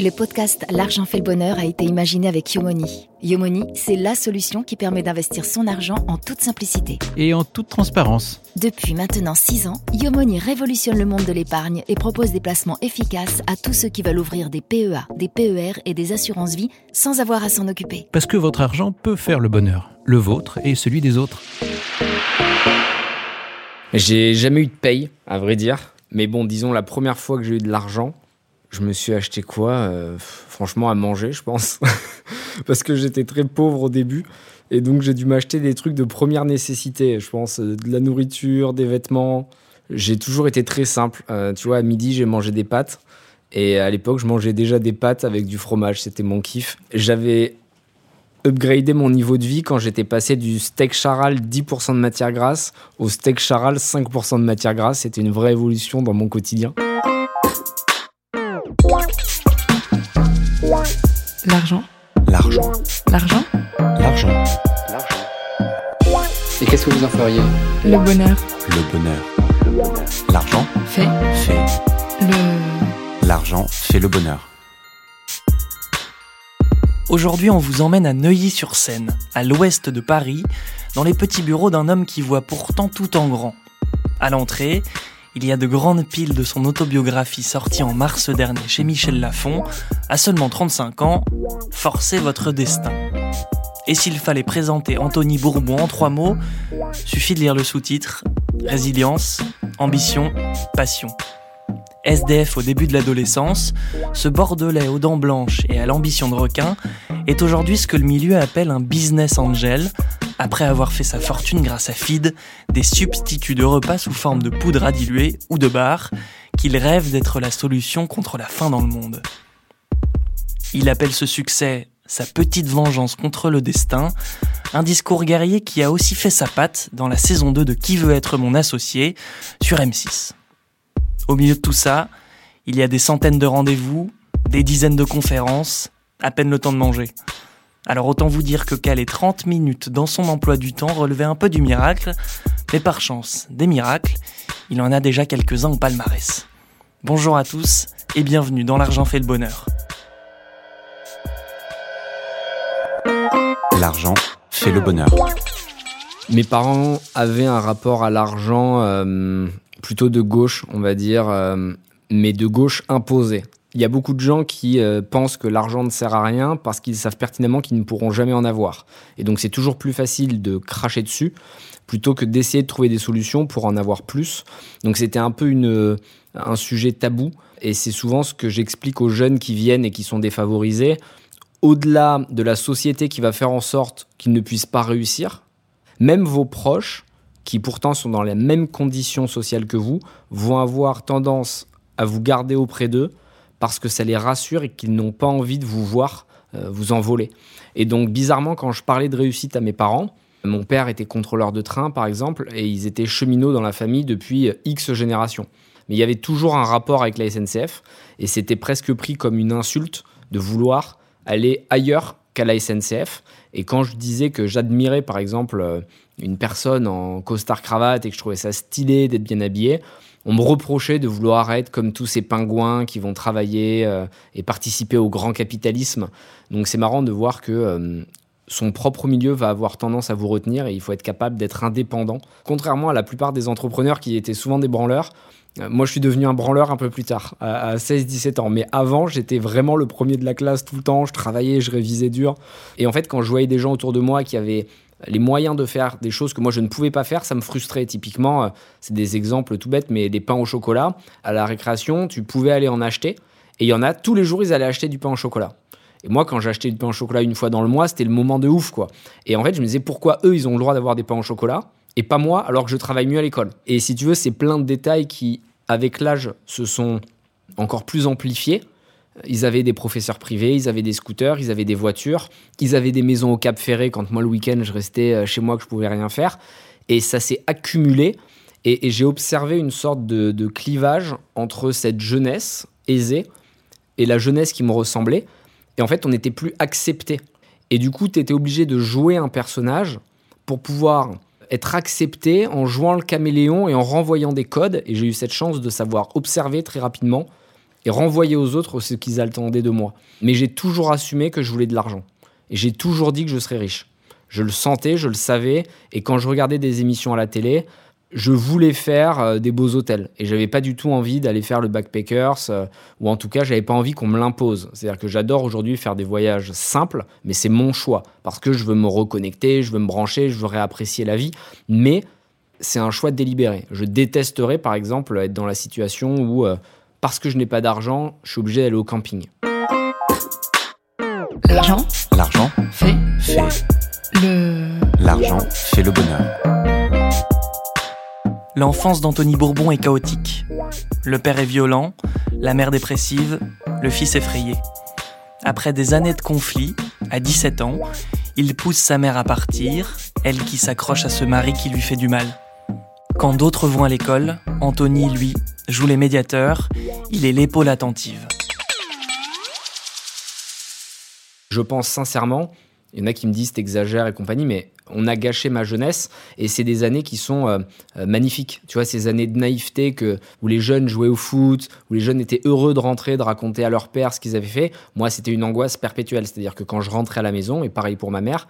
Le podcast L'argent fait le bonheur a été imaginé avec Yomoni. Yomoni, c'est la solution qui permet d'investir son argent en toute simplicité. Et en toute transparence. Depuis maintenant 6 ans, Yomoni révolutionne le monde de l'épargne et propose des placements efficaces à tous ceux qui veulent ouvrir des PEA, des PER et des assurances vie sans avoir à s'en occuper. Parce que votre argent peut faire le bonheur, le vôtre et celui des autres. J'ai jamais eu de paye, à vrai dire. Mais bon, disons, la première fois que j'ai eu de l'argent, je me suis acheté quoi euh, Franchement, à manger, je pense. Parce que j'étais très pauvre au début. Et donc, j'ai dû m'acheter des trucs de première nécessité. Je pense euh, de la nourriture, des vêtements. J'ai toujours été très simple. Euh, tu vois, à midi, j'ai mangé des pâtes. Et à l'époque, je mangeais déjà des pâtes avec du fromage. C'était mon kiff. J'avais upgradé mon niveau de vie quand j'étais passé du steak charal 10% de matière grasse au steak charal 5% de matière grasse. C'était une vraie évolution dans mon quotidien. L'argent. L'argent. L'argent. L'argent. Et qu'est-ce que vous en feriez Le bonheur. Le bonheur. L'argent Fait. fait. Le. L'argent fait le bonheur. Aujourd'hui, on vous emmène à Neuilly-sur-Seine, à l'ouest de Paris, dans les petits bureaux d'un homme qui voit pourtant tout en grand. À l'entrée, il y a de grandes piles de son autobiographie sortie en mars dernier chez Michel Lafon. À seulement 35 ans, forcez votre destin. Et s'il fallait présenter Anthony Bourbon en trois mots, suffit de lire le sous-titre Résilience, ambition, passion. SDF au début de l'adolescence, ce Bordelais aux dents blanches et à l'ambition de requin est aujourd'hui ce que le milieu appelle un business angel, après avoir fait sa fortune grâce à Feed, des substituts de repas sous forme de poudre à diluer ou de bar, qu'il rêve d'être la solution contre la faim dans le monde. Il appelle ce succès sa petite vengeance contre le destin, un discours guerrier qui a aussi fait sa patte dans la saison 2 de Qui veut être mon associé sur M6. Au milieu de tout ça, il y a des centaines de rendez-vous, des dizaines de conférences, à peine le temps de manger. Alors autant vous dire que caler 30 minutes dans son emploi du temps relevait un peu du miracle, mais par chance, des miracles, il en a déjà quelques-uns au palmarès. Bonjour à tous et bienvenue dans L'argent fait le bonheur. L'argent fait le bonheur. Mes parents avaient un rapport à l'argent euh, plutôt de gauche, on va dire, euh, mais de gauche imposé. Il y a beaucoup de gens qui euh, pensent que l'argent ne sert à rien parce qu'ils savent pertinemment qu'ils ne pourront jamais en avoir. Et donc c'est toujours plus facile de cracher dessus plutôt que d'essayer de trouver des solutions pour en avoir plus. Donc c'était un peu une, un sujet tabou et c'est souvent ce que j'explique aux jeunes qui viennent et qui sont défavorisés. Au-delà de la société qui va faire en sorte qu'ils ne puissent pas réussir, même vos proches, qui pourtant sont dans les mêmes conditions sociales que vous, vont avoir tendance à vous garder auprès d'eux parce que ça les rassure et qu'ils n'ont pas envie de vous voir euh, vous envoler. Et donc bizarrement, quand je parlais de réussite à mes parents, mon père était contrôleur de train par exemple, et ils étaient cheminots dans la famille depuis X générations. Mais il y avait toujours un rapport avec la SNCF, et c'était presque pris comme une insulte de vouloir aller ailleurs qu'à la SNCF. Et quand je disais que j'admirais par exemple euh, une personne en costard cravate et que je trouvais ça stylé d'être bien habillé, on me reprochait de vouloir être comme tous ces pingouins qui vont travailler euh, et participer au grand capitalisme. Donc c'est marrant de voir que euh, son propre milieu va avoir tendance à vous retenir et il faut être capable d'être indépendant. Contrairement à la plupart des entrepreneurs qui étaient souvent des branleurs, euh, moi, je suis devenu un branleur un peu plus tard, à 16-17 ans. Mais avant, j'étais vraiment le premier de la classe tout le temps. Je travaillais, je révisais dur. Et en fait, quand je voyais des gens autour de moi qui avaient les moyens de faire des choses que moi je ne pouvais pas faire, ça me frustrait. Typiquement, euh, c'est des exemples tout bêtes, mais des pains au chocolat. À la récréation, tu pouvais aller en acheter. Et il y en a, tous les jours, ils allaient acheter du pain au chocolat. Et moi, quand j'achetais du pain au chocolat une fois dans le mois, c'était le moment de ouf, quoi. Et en fait, je me disais, pourquoi eux, ils ont le droit d'avoir des pains au chocolat et pas moi, alors que je travaille mieux à l'école? Et si tu veux, c'est plein de détails qui, avec l'âge, se sont encore plus amplifiés. Ils avaient des professeurs privés, ils avaient des scooters, ils avaient des voitures, ils avaient des maisons au Cap Ferré quand moi le week-end je restais chez moi que je pouvais rien faire. Et ça s'est accumulé et, et j'ai observé une sorte de, de, clivage entre cette jeunesse aisée et la jeunesse qui me ressemblait. Et en fait, on n'était plus accepté. Et du coup, tu étais obligé de jouer un personnage pour pouvoir être accepté en jouant le caméléon et en renvoyant des codes. Et j'ai eu cette chance de savoir observer très rapidement et renvoyer aux autres ce qu'ils attendaient de moi. Mais j'ai toujours assumé que je voulais de l'argent. Et j'ai toujours dit que je serais riche. Je le sentais, je le savais, et quand je regardais des émissions à la télé, je voulais faire euh, des beaux hôtels et j'avais pas du tout envie d'aller faire le backpackers euh, ou en tout cas j'avais pas envie qu'on me l'impose. C'est-à-dire que j'adore aujourd'hui faire des voyages simples, mais c'est mon choix parce que je veux me reconnecter, je veux me brancher, je veux réapprécier la vie, mais c'est un choix délibéré. Je détesterais par exemple être dans la situation où euh, parce que je n'ai pas d'argent, je suis obligé d'aller au camping. L'argent L'argent fait fait. le. L'argent fait le bonheur. L'enfance d'Anthony Bourbon est chaotique. Le père est violent, la mère dépressive, le fils effrayé. Après des années de conflits, à 17 ans, il pousse sa mère à partir, elle qui s'accroche à ce mari qui lui fait du mal. Quand d'autres vont à l'école, Anthony, lui, joue les médiateurs, il est l'épaule attentive. Je pense sincèrement, il y en a qui me disent t'exagères et compagnie, mais on a gâché ma jeunesse et c'est des années qui sont euh, euh, magnifiques. Tu vois, ces années de naïveté où les jeunes jouaient au foot, où les jeunes étaient heureux de rentrer, de raconter à leur père ce qu'ils avaient fait. Moi, c'était une angoisse perpétuelle. C'est-à-dire que quand je rentrais à la maison, et pareil pour ma mère,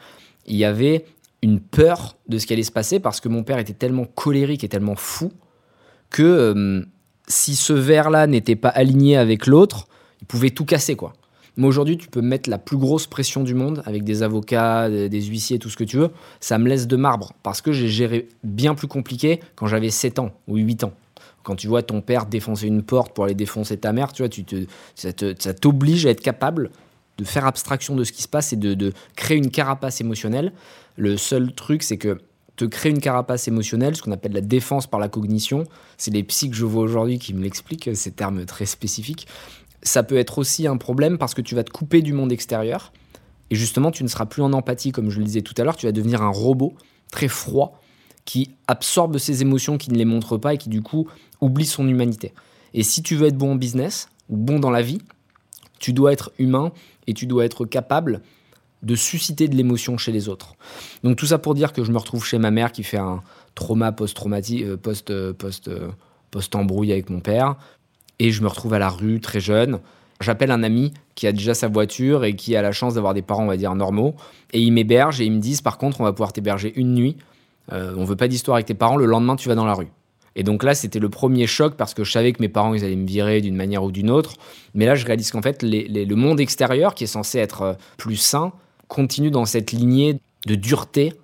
il y avait une peur de ce qui allait se passer parce que mon père était tellement colérique et tellement fou que euh, si ce verre-là n'était pas aligné avec l'autre, il pouvait tout casser, quoi. Mais aujourd'hui, tu peux mettre la plus grosse pression du monde avec des avocats, des huissiers, tout ce que tu veux. Ça me laisse de marbre parce que j'ai géré bien plus compliqué quand j'avais 7 ans ou 8 ans. Quand tu vois ton père défoncer une porte pour aller défoncer ta mère, tu vois, tu te, ça t'oblige à être capable de faire abstraction de ce qui se passe et de créer une carapace émotionnelle. Le seul truc, c'est que te créer une carapace émotionnelle, ce qu'on appelle la défense par la cognition, c'est les psys que je vois aujourd'hui qui me l'expliquent, ces termes très spécifiques. Ça peut être aussi un problème parce que tu vas te couper du monde extérieur et justement tu ne seras plus en empathie, comme je le disais tout à l'heure, tu vas devenir un robot très froid qui absorbe ses émotions, qui ne les montre pas et qui du coup oublie son humanité. Et si tu veux être bon en business ou bon dans la vie, tu dois être humain et tu dois être capable de susciter de l'émotion chez les autres. Donc tout ça pour dire que je me retrouve chez ma mère qui fait un trauma post-traumatique, euh, post, euh, post, euh, post-embrouille avec mon père, et je me retrouve à la rue très jeune. J'appelle un ami qui a déjà sa voiture et qui a la chance d'avoir des parents, on va dire, normaux, et ils m'hébergent et ils me disent par contre, on va pouvoir t'héberger une nuit, euh, on veut pas d'histoire avec tes parents, le lendemain tu vas dans la rue. Et donc là, c'était le premier choc parce que je savais que mes parents, ils allaient me virer d'une manière ou d'une autre. Mais là, je réalise qu'en fait, le monde extérieur, qui est censé être plus sain, continue dans cette lignée de dureté,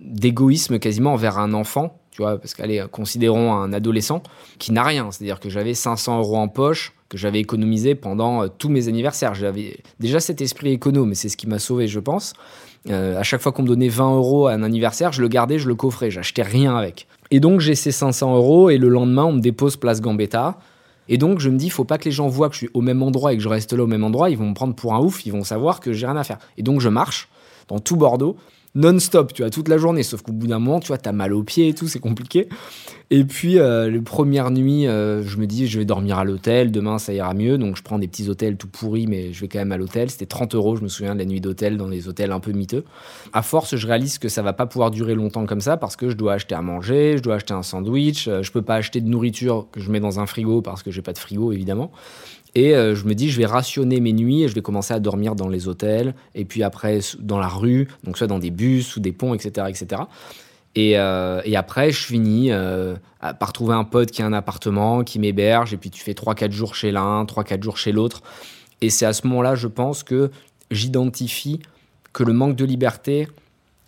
d'égoïsme quasiment envers un enfant, tu vois, parce qu'allez, considérons un adolescent qui n'a rien. C'est-à-dire que j'avais 500 euros en poche que j'avais économisé pendant euh, tous mes anniversaires. J'avais déjà cet esprit économe, et c'est ce qui m'a sauvé, je pense. Euh, à chaque fois qu'on me donnait 20 euros à un anniversaire, je le gardais, je le coffrais, j'achetais rien avec. Et donc j'ai ces 500 euros et le lendemain on me dépose place Gambetta. Et donc je me dis, faut pas que les gens voient que je suis au même endroit et que je reste là au même endroit. Ils vont me prendre pour un ouf, ils vont savoir que j'ai rien à faire. Et donc je marche dans tout Bordeaux, non-stop, tu vois, toute la journée. Sauf qu'au bout d'un moment, tu vois, t'as mal aux pieds et tout, c'est compliqué. Et puis, euh, les premières nuits, euh, je me dis, je vais dormir à l'hôtel, demain ça ira mieux. Donc, je prends des petits hôtels tout pourris, mais je vais quand même à l'hôtel. C'était 30 euros, je me souviens, de la nuit d'hôtel dans des hôtels un peu miteux. À force, je réalise que ça va pas pouvoir durer longtemps comme ça parce que je dois acheter à manger, je dois acheter un sandwich, euh, je peux pas acheter de nourriture que je mets dans un frigo parce que j'ai pas de frigo, évidemment. Et euh, je me dis, je vais rationner mes nuits et je vais commencer à dormir dans les hôtels, et puis après dans la rue, donc soit dans des bus ou des ponts, etc. etc. Et, euh, et après, je finis euh, par trouver un pote qui a un appartement, qui m'héberge, et puis tu fais 3-4 jours chez l'un, 3-4 jours chez l'autre. Et c'est à ce moment-là, je pense, que j'identifie que le manque de liberté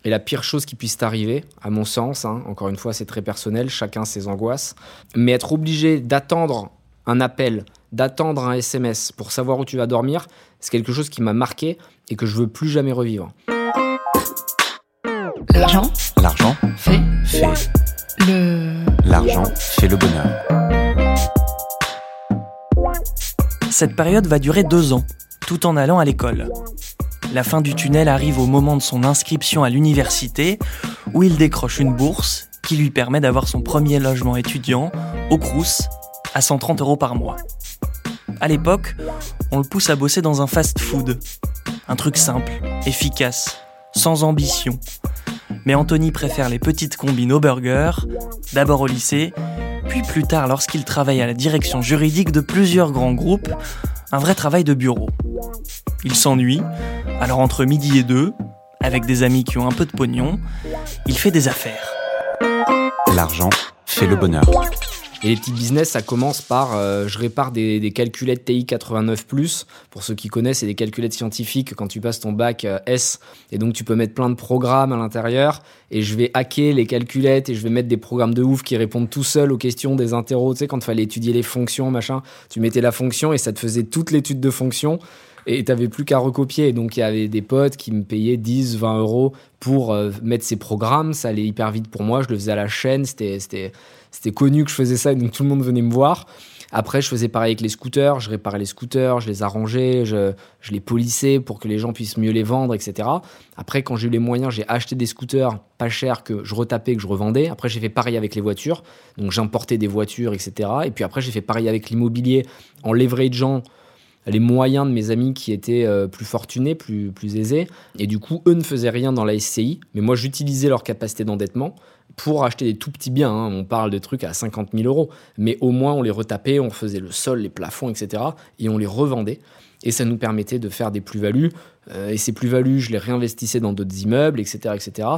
est la pire chose qui puisse t'arriver, à mon sens. hein. Encore une fois, c'est très personnel, chacun ses angoisses. Mais être obligé d'attendre un appel, d'attendre un SMS pour savoir où tu vas dormir, c'est quelque chose qui m'a marqué et que je veux plus jamais revivre. L'argent L'argent fait fait. le. L'argent fait le bonheur. Cette période va durer deux ans, tout en allant à l'école. La fin du tunnel arrive au moment de son inscription à l'université, où il décroche une bourse qui lui permet d'avoir son premier logement étudiant au Crous à 130 euros par mois. À l'époque, on le pousse à bosser dans un fast-food. Un truc simple, efficace, sans ambition. Mais Anthony préfère les petites combines au burger, d'abord au lycée, puis plus tard lorsqu'il travaille à la direction juridique de plusieurs grands groupes, un vrai travail de bureau. Il s'ennuie, alors entre midi et deux, avec des amis qui ont un peu de pognon, il fait des affaires. L'argent fait le bonheur. Et les petits business, ça commence par euh, je répare des, des calculettes TI 89 Pour ceux qui connaissent, c'est des calculettes scientifiques quand tu passes ton bac euh, S. Et donc tu peux mettre plein de programmes à l'intérieur. Et je vais hacker les calculettes et je vais mettre des programmes de ouf qui répondent tout seuls aux questions des interros. Tu sais, quand il fallait étudier les fonctions, machin, tu mettais la fonction et ça te faisait toute l'étude de fonction et t'avais plus qu'à recopier. Donc il y avait des potes qui me payaient 10, 20 euros pour euh, mettre ces programmes. Ça allait hyper vite pour moi. Je le faisais à la chaîne. C'était, connu que je faisais ça, donc tout le monde venait me voir. Après, je faisais pareil avec les scooters. Je réparais les scooters, je les arrangeais, je, je les polissais pour que les gens puissent mieux les vendre, etc. Après, quand j'ai eu les moyens, j'ai acheté des scooters pas chers que je retapais, que je revendais. Après, j'ai fait pareil avec les voitures. Donc, j'importais des voitures, etc. Et puis après, j'ai fait pareil avec l'immobilier en leverageant les moyens de mes amis qui étaient euh, plus fortunés, plus, plus aisés. Et du coup, eux ne faisaient rien dans la SCI, mais moi, j'utilisais leur capacité d'endettement pour acheter des tout petits biens. hein. On parle de trucs à 50 000 euros, mais au moins, on les retapait, on faisait le sol, les plafonds, etc. Et on les revendait. Et ça nous permettait de faire des plus-values. Euh, et ces plus-values, je les réinvestissais dans d'autres immeubles, etc., etc.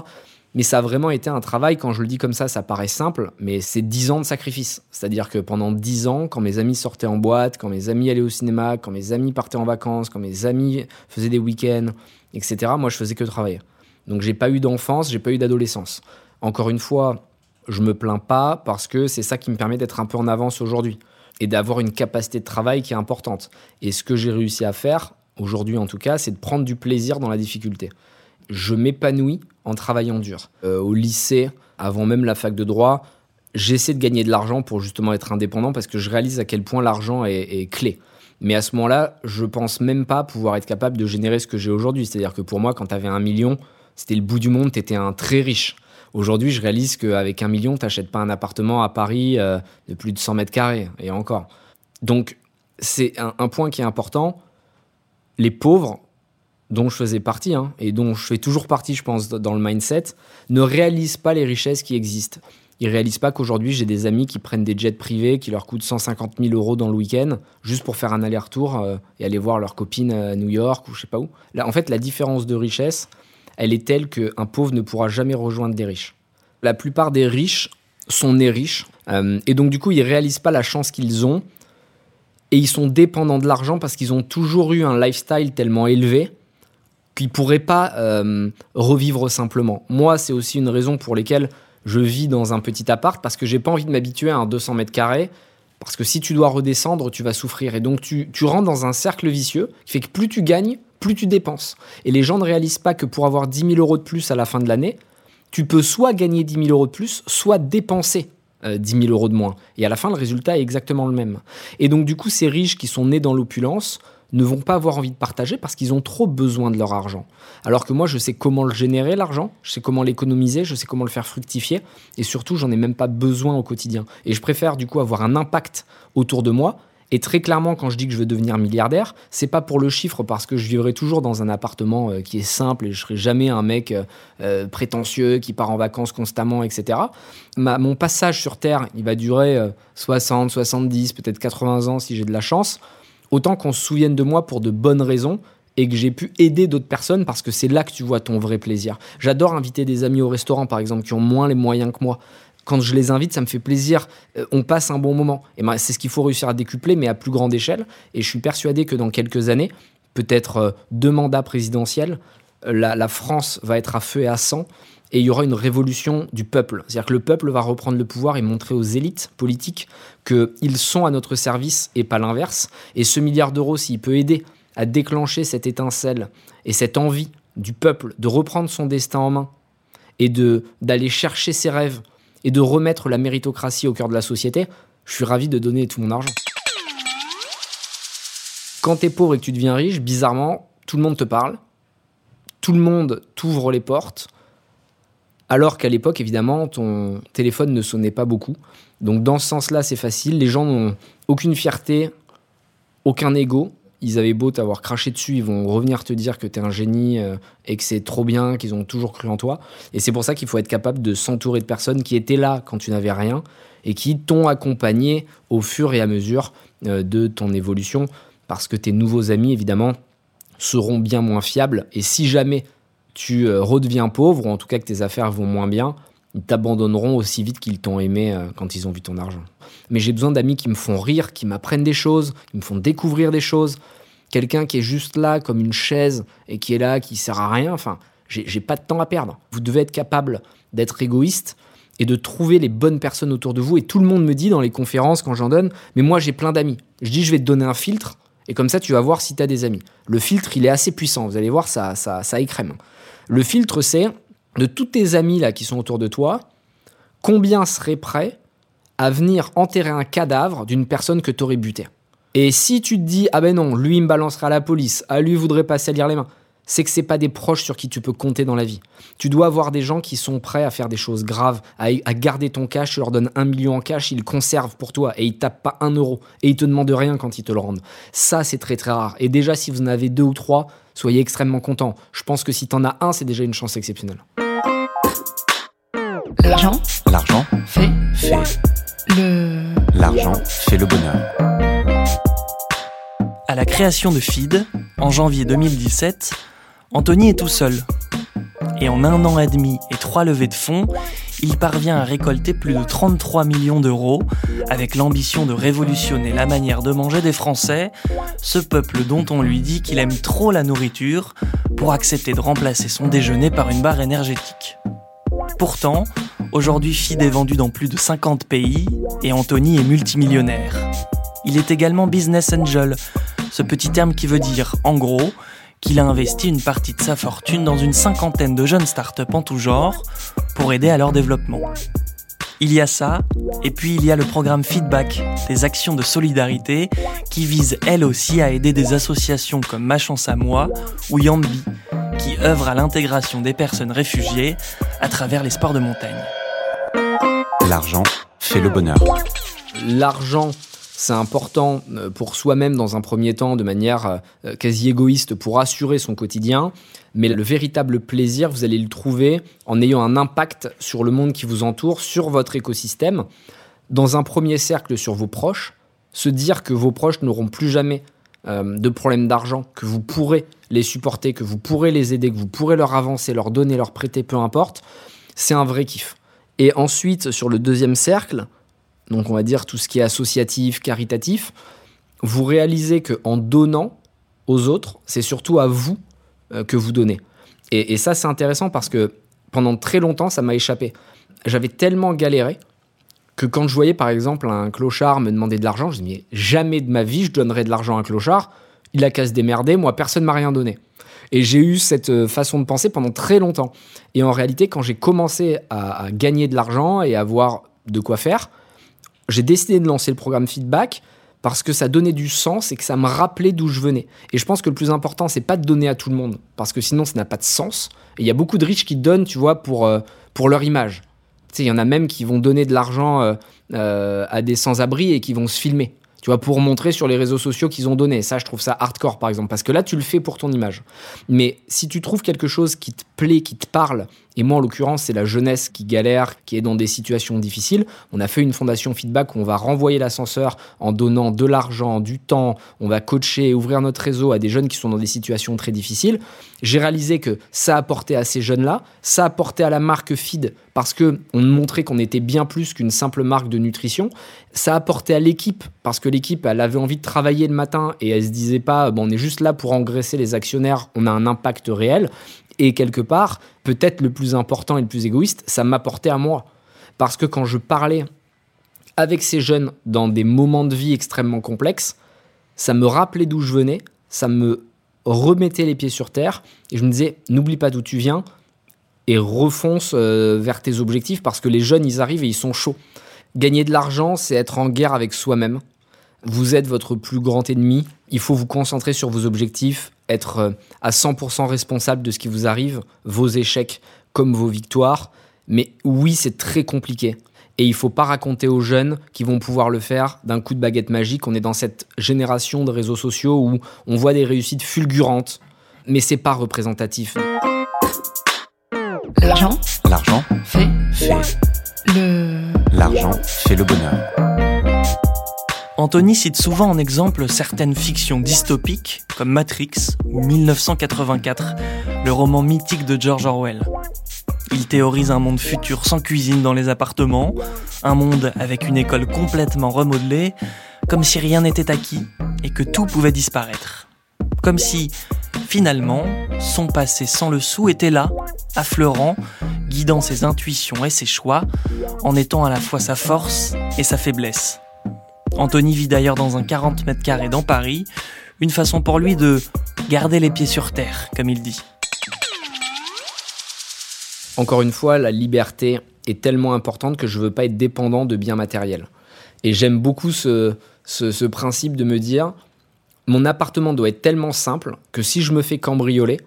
Mais ça a vraiment été un travail, quand je le dis comme ça, ça paraît simple, mais c'est 10 ans de sacrifice. C'est-à-dire que pendant 10 ans, quand mes amis sortaient en boîte, quand mes amis allaient au cinéma, quand mes amis partaient en vacances, quand mes amis faisaient des week-ends, etc., moi je faisais que travailler. Donc j'ai pas eu d'enfance, j'ai pas eu d'adolescence. Encore une fois, je me plains pas parce que c'est ça qui me permet d'être un peu en avance aujourd'hui et d'avoir une capacité de travail qui est importante. Et ce que j'ai réussi à faire, aujourd'hui en tout cas, c'est de prendre du plaisir dans la difficulté. Je m'épanouis en travaillant dur. Euh, au lycée, avant même la fac de droit, j'essaie de gagner de l'argent pour justement être indépendant parce que je réalise à quel point l'argent est, clé. Mais à ce moment-là, je pense même pas pouvoir être capable de générer ce que j'ai aujourd'hui. C'est-à-dire que pour moi, quand tu avais un million, c'était le bout du monde, tu étais un très riche. Aujourd'hui, je réalise qu'avec un million, t'achètes pas un appartement à Paris euh, de plus de 100 mètres carrés, et encore. Donc, c'est un point qui est important. Les pauvres, dont je faisais partie, hein, et dont je fais toujours partie, je pense, dans le mindset, ne réalisent pas les richesses qui existent. Ils réalisent pas qu'aujourd'hui, j'ai des amis qui prennent des jets privés qui leur coûtent 150 000 euros dans le week-end, juste pour faire un aller-retour euh, et aller voir leur copine à New York ou je sais pas où. Là, en fait, la différence de richesse, elle est telle qu'un pauvre ne pourra jamais rejoindre des riches. La plupart des riches sont nés riches, euh, et donc du coup, ils réalisent pas la chance qu'ils ont, et ils sont dépendants de l'argent parce qu'ils ont toujours eu un lifestyle tellement élevé qu'ils pourraient pas euh, revivre simplement. Moi, c'est aussi une raison pour lesquelles je vis dans un petit appart parce que j'ai pas envie de m'habituer à un 200 mètres carrés. Parce que si tu dois redescendre, tu vas souffrir. Et donc, tu, tu rentres dans un cercle vicieux qui fait que plus tu gagnes, plus tu dépenses. Et les gens ne réalisent pas que pour avoir 10 000 euros de plus à la fin de l'année, tu peux soit gagner 10 000 euros de plus, soit dépenser euh, 10 000 euros de moins. Et à la fin, le résultat est exactement le même. Et donc, du coup, ces riches qui sont nés dans l'opulence ne vont pas avoir envie de partager parce qu'ils ont trop besoin de leur argent. Alors que moi, je sais comment le générer, l'argent, je sais comment l'économiser, je sais comment le faire fructifier, et surtout, j'en ai même pas besoin au quotidien. Et je préfère du coup avoir un impact autour de moi. Et très clairement, quand je dis que je veux devenir milliardaire, c'est pas pour le chiffre, parce que je vivrai toujours dans un appartement euh, qui est simple et je serai jamais un mec euh, euh, prétentieux qui part en vacances constamment, etc. Ma- mon passage sur Terre, il va durer euh, 60, 70, peut-être 80 ans si j'ai de la chance autant qu'on se souvienne de moi pour de bonnes raisons et que j'ai pu aider d'autres personnes parce que c'est là que tu vois ton vrai plaisir. J'adore inviter des amis au restaurant, par exemple, qui ont moins les moyens que moi. Quand je les invite, ça me fait plaisir. Euh, on passe un bon moment. Et ben, c'est ce qu'il faut réussir à décupler, mais à plus grande échelle. Et je suis persuadé que dans quelques années, peut-être euh, deux mandats présidentiels, euh, la, la France va être à feu et à sang et il y aura une révolution du peuple. C'est-à-dire que le peuple va reprendre le pouvoir et montrer aux élites politiques qu'ils sont à notre service et pas l'inverse. Et ce milliard d'euros, s'il peut aider à déclencher cette étincelle et cette envie du peuple de reprendre son destin en main et de d'aller chercher ses rêves et de remettre la méritocratie au cœur de la société, je suis ravi de donner tout mon argent. Quand t'es pauvre et que tu deviens riche, bizarrement, tout le monde te parle, tout le monde t'ouvre les portes, alors qu'à l'époque, évidemment, ton téléphone ne sonnait pas beaucoup. Donc dans ce sens-là, c'est facile. Les gens n'ont aucune fierté, aucun ego. ils avaient beau t'avoir craché dessus, ils vont revenir te dire que t'es un génie euh, et que c'est trop bien, qu'ils ont toujours cru en toi. Et c'est pour ça qu'il faut être capable de s'entourer de personnes qui étaient là quand tu n'avais rien et qui t'ont accompagné au fur et à mesure euh, de ton évolution. Parce que tes nouveaux amis, évidemment, seront bien moins fiables. Et si jamais tu euh, redeviens pauvre, ou en tout cas que tes affaires vont moins bien, ils t'abandonneront aussi vite qu'ils t'ont aimé euh, quand ils ont vu ton argent. Mais j'ai besoin d'amis qui me font rire, qui m'apprennent des choses, qui me font découvrir des choses. Quelqu'un qui est juste là comme une chaise et qui est là, qui sert à rien. Enfin, j'ai pas de temps à perdre. Vous devez être capable d'être égoïste et de trouver les bonnes personnes autour de vous. Et tout le monde me dit dans les conférences quand j'en donne, mais moi j'ai plein d'amis. Je dis je vais te donner un filtre et comme ça tu vas voir si tu as des amis. Le filtre il est assez puissant, vous allez voir ça, ça, ça écrème. Le filtre c'est de tous tes amis là qui sont autour de toi, combien seraient prêts à venir enterrer un cadavre d'une personne que tu aurais buté? Et si tu te dis ah ben non, lui il me balancera à la police, à lui il voudrait pas salir les mains, c'est que c'est pas des proches sur qui tu peux compter dans la vie. Tu dois avoir des gens qui sont prêts à faire des choses graves, à, garder ton cash, tu leur donnes un million en cash, ils conservent pour toi et ils tapent pas un euro et ils te demandent rien quand ils te le rendent. Ça, c'est très très rare. Et déjà, si vous en avez deux ou trois, soyez extrêmement contents. Je pense que si t'en as un, c'est déjà une chance exceptionnelle. L'argent L'argent fait fait. le. L'argent fait le bonheur. À la création de Feed, en janvier 2017, Anthony est tout seul. Et en un an et demi et trois levées de fonds, il parvient à récolter plus de 33 millions d'euros, avec l'ambition de révolutionner la manière de manger des Français, ce peuple dont on lui dit qu'il aime trop la nourriture pour accepter de remplacer son déjeuner par une barre énergétique. Pourtant, aujourd'hui Feed est vendu dans plus de 50 pays et Anthony est multimillionnaire. Il est également business angel, ce petit terme qui veut dire, en gros, qu'il a investi une partie de sa fortune dans une cinquantaine de jeunes startups en tout genre pour aider à leur développement. Il y a ça, et puis il y a le programme Feedback, des actions de solidarité qui visent elles aussi à aider des associations comme Ma Chance à Moi ou Yambi, qui œuvrent à l'intégration des personnes réfugiées à travers les sports de montagne. L'argent fait le bonheur. L'argent, c'est important euh, pour soi-même dans un premier temps, de manière euh, quasi égoïste, pour assurer son quotidien. Mais le véritable plaisir, vous allez le trouver en ayant un impact sur le monde qui vous entoure, sur votre écosystème. Dans un premier cercle, sur vos proches, se dire que vos proches n'auront plus jamais euh, de problème d'argent, que vous pourrez les supporter, que vous pourrez les aider, que vous pourrez leur avancer, leur donner, leur prêter, peu importe, c'est un vrai kiff. Et ensuite, sur le deuxième cercle, donc on va dire tout ce qui est associatif, caritatif, vous réalisez que en donnant aux autres, c'est surtout à vous euh, que vous donnez. Et, ça, c'est intéressant parce que pendant très longtemps, ça m'a échappé. J'avais tellement galéré que quand je voyais par exemple un clochard me demander de l'argent, je me disais, mais jamais de ma vie je donnerais de l'argent à un clochard. Il a qu'à se démerder, moi personne m'a rien donné. Et j'ai eu cette euh, façon de penser pendant très longtemps. Et en réalité, quand j'ai commencé à, à gagner de l'argent et à avoir de quoi faire, j'ai décidé de lancer le programme Feedback parce que ça donnait du sens et que ça me rappelait d'où je venais. Et je pense que le plus important, c'est pas de donner à tout le monde, parce que sinon, ça n'a pas de sens. Et il y a beaucoup de riches qui donnent, tu vois, pour, euh, pour leur image. Tu sais, il y en a même qui vont donner de l'argent euh, euh, à des sans-abri et qui vont se filmer. Tu vois, pour montrer sur les réseaux sociaux qu'ils ont donné. Ça, je trouve ça hardcore, par exemple, parce que là, tu le fais pour ton image. Mais si tu trouves quelque chose qui te plaît, qui te parle, et moi, en l'occurrence, c'est la jeunesse qui galère, qui est dans des situations difficiles. On a fait une fondation feedback où on va renvoyer l'ascenseur en donnant de l'argent, du temps. On va coacher et ouvrir notre réseau à des jeunes qui sont dans des situations très difficiles. J'ai réalisé que ça apportait à ces jeunes-là, ça apportait à la marque Feed parce que on montrait qu'on était bien plus qu'une simple marque de nutrition. Ça apportait à l'équipe parce que l'équipe, elle avait envie de travailler le matin et elle se disait pas, bon, on est juste là pour engraisser les actionnaires, on a un impact réel. Et quelque part, peut-être le plus important et le plus égoïste, ça m'apportait à moi. Parce que quand je parlais avec ces jeunes dans des moments de vie extrêmement complexes, ça me rappelait d'où je venais, ça me remettait les pieds sur terre, et je me disais, n'oublie pas d'où tu viens, et refonce euh, vers tes objectifs, parce que les jeunes, ils arrivent et ils sont chauds. Gagner de l'argent, c'est être en guerre avec soi-même. Vous êtes votre plus grand ennemi, il faut vous concentrer sur vos objectifs, être euh, à 100% responsable de ce qui vous arrive, vos échecs comme vos victoires. Mais oui, c'est très compliqué. Et il faut pas raconter aux jeunes qui vont pouvoir le faire d'un coup de baguette magique. On est dans cette génération de réseaux sociaux où on voit des réussites fulgurantes, mais c'est pas représentatif. L'argent L'argent fait fait. le L'argent fait le bonheur. Anthony cite souvent en exemple certaines fictions dystopiques comme Matrix ou 1984, le roman mythique de George Orwell. Il théorise un monde futur sans cuisine dans les appartements, un monde avec une école complètement remodelée, comme si rien n'était acquis et que tout pouvait disparaître. Comme si, finalement, son passé sans le sou était là, affleurant, guidant ses intuitions et ses choix, en étant à la fois sa force et sa faiblesse. Anthony vit d'ailleurs dans un 40 mètres carrés dans Paris, une façon pour lui de garder les pieds sur terre, comme il dit. Encore une fois, la liberté est tellement importante que je veux pas être dépendant de biens matériels. Et j'aime beaucoup ce, principe de me dire, mon appartement doit être tellement simple que si je me fais cambrioler,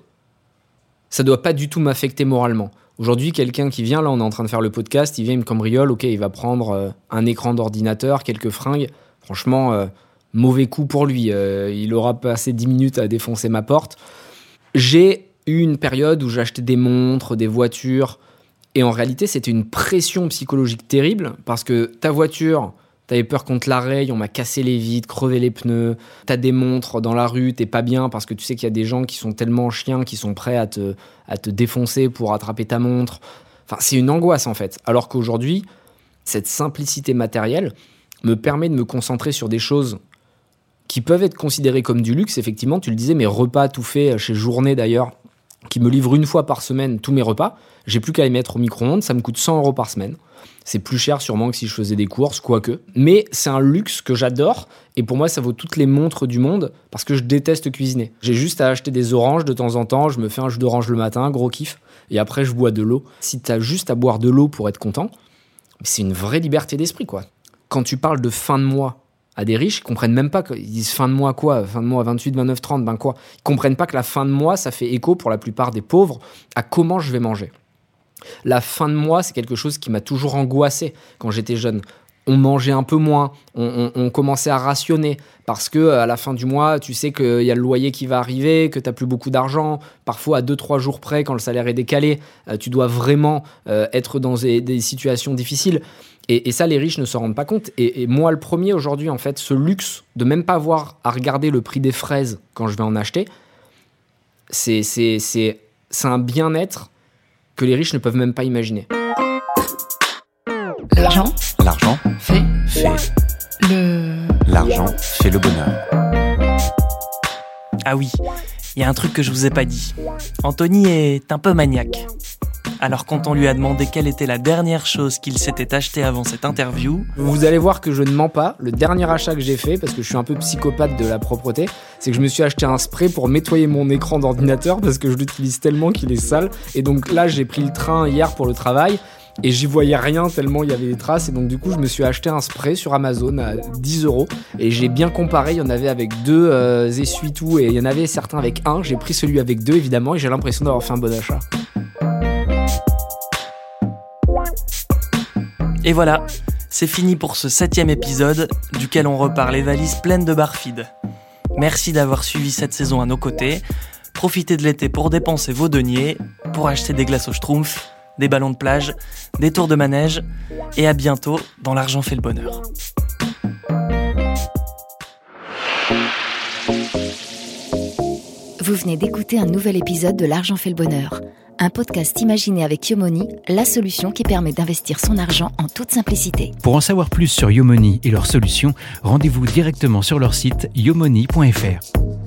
ça doit pas du tout m'affecter moralement. Aujourd'hui, quelqu'un qui vient, là, on est en train de faire le podcast, il vient, il me cambriole, ok, il va prendre euh, un écran d'ordinateur, quelques fringues. Franchement, euh, mauvais coup pour lui. Euh, il aura passé 10 minutes à défoncer ma porte. J'ai eu une période où j'achetais des montres, des voitures, et en réalité, c'était une pression psychologique terrible parce que ta voiture, t'avais peur qu'on te la raye, on m'a cassé les vitres, crevé les pneus, t'as des montres dans la rue, t'es pas bien parce que tu sais qu'il y a des gens qui sont tellement chiens qui sont prêts à te, à te défoncer pour attraper ta montre. C'est une angoisse en fait. Alors qu'aujourd'hui, cette simplicité matérielle me permet de me concentrer sur des choses qui peuvent être considérées comme du luxe. Effectivement, tu le disais, mes repas tout faits chez Journée d'ailleurs, qui me livrent une fois par semaine tous mes repas. J'ai plus qu'à les mettre au micro-ondes, ça me coûte 100 euros par semaine. C'est plus cher sûrement que si je faisais des courses, quoique. Mais c'est un luxe que j'adore et pour moi ça vaut toutes les montres du monde parce que je déteste cuisiner. J'ai juste à acheter des oranges de temps en temps, je me fais un jus d'orange le matin, gros kiff, et après je bois de l'eau. Si t'as juste à boire de l'eau pour être content, c'est une vraie liberté d'esprit quoi. Quand tu parles de fin de mois à des riches, ils comprennent même pas qu'ils disent fin de mois quoi, fin de mois 28, 29, 30, ben quoi. Ils comprennent pas que la fin de mois ça fait écho pour la plupart des pauvres à comment je vais manger. La fin de mois, c'est quelque chose qui m'a toujours angoissé quand j'étais jeune. On mangeait un peu moins, on, commençait à rationner parce que à la fin du mois, tu sais qu'il y a le loyer qui va arriver, que tu plus beaucoup d'argent. Parfois, à 2-3 jours près, quand le salaire est décalé, euh, tu dois vraiment euh, être dans des situations difficiles. Et, et ça, les riches ne se rendent pas compte. Et, et moi, le premier aujourd'hui, en fait, ce luxe de même pas avoir à regarder le prix des fraises quand je vais en acheter, c'est c'est- c'est- c'est un bien-être que les riches ne peuvent même pas imaginer. L'argent L'argent fait fait. le L'argent fait le bonheur. Ah oui, il y a un truc que je vous ai pas dit. Anthony est un peu maniaque. Alors quand on lui a demandé quelle était la dernière chose qu'il s'était acheté avant cette interview, Vous allez voir que je ne mens pas. Le dernier achat que j'ai fait, parce que je suis un peu psychopathe de la propreté, c'est que je me suis acheté un spray pour nettoyer mon écran d'ordinateur parce que je l'utilise tellement qu'il est sale. Et donc là, j'ai pris le train hier pour le travail. Et j'y voyais rien tellement il y avait des traces. Et donc, du coup, je me suis acheté un spray sur Amazon à 10 euros. Et j'ai bien comparé. Il y en avait avec deux euh, essuie-tout et il y en avait certains avec un. J'ai pris celui avec deux, évidemment. Et j'ai l'impression d'avoir fait un bon achat. Et voilà, c'est fini pour ce septième épisode, duquel on repart les valises pleines de barfides. Merci d'avoir suivi cette saison à nos côtés. Profitez de l'été pour dépenser vos deniers, pour acheter des glaces au schtroumpf, des ballons de plage, des tours de manège, et à bientôt dans L'argent fait le bonheur. Vous venez d'écouter un nouvel épisode de L'argent fait le bonheur, un podcast imaginé avec Yomoni, la solution qui permet d'investir son argent en toute simplicité. Pour en savoir plus sur Yomoni et leurs solutions, rendez-vous directement sur leur site yomoni.fr.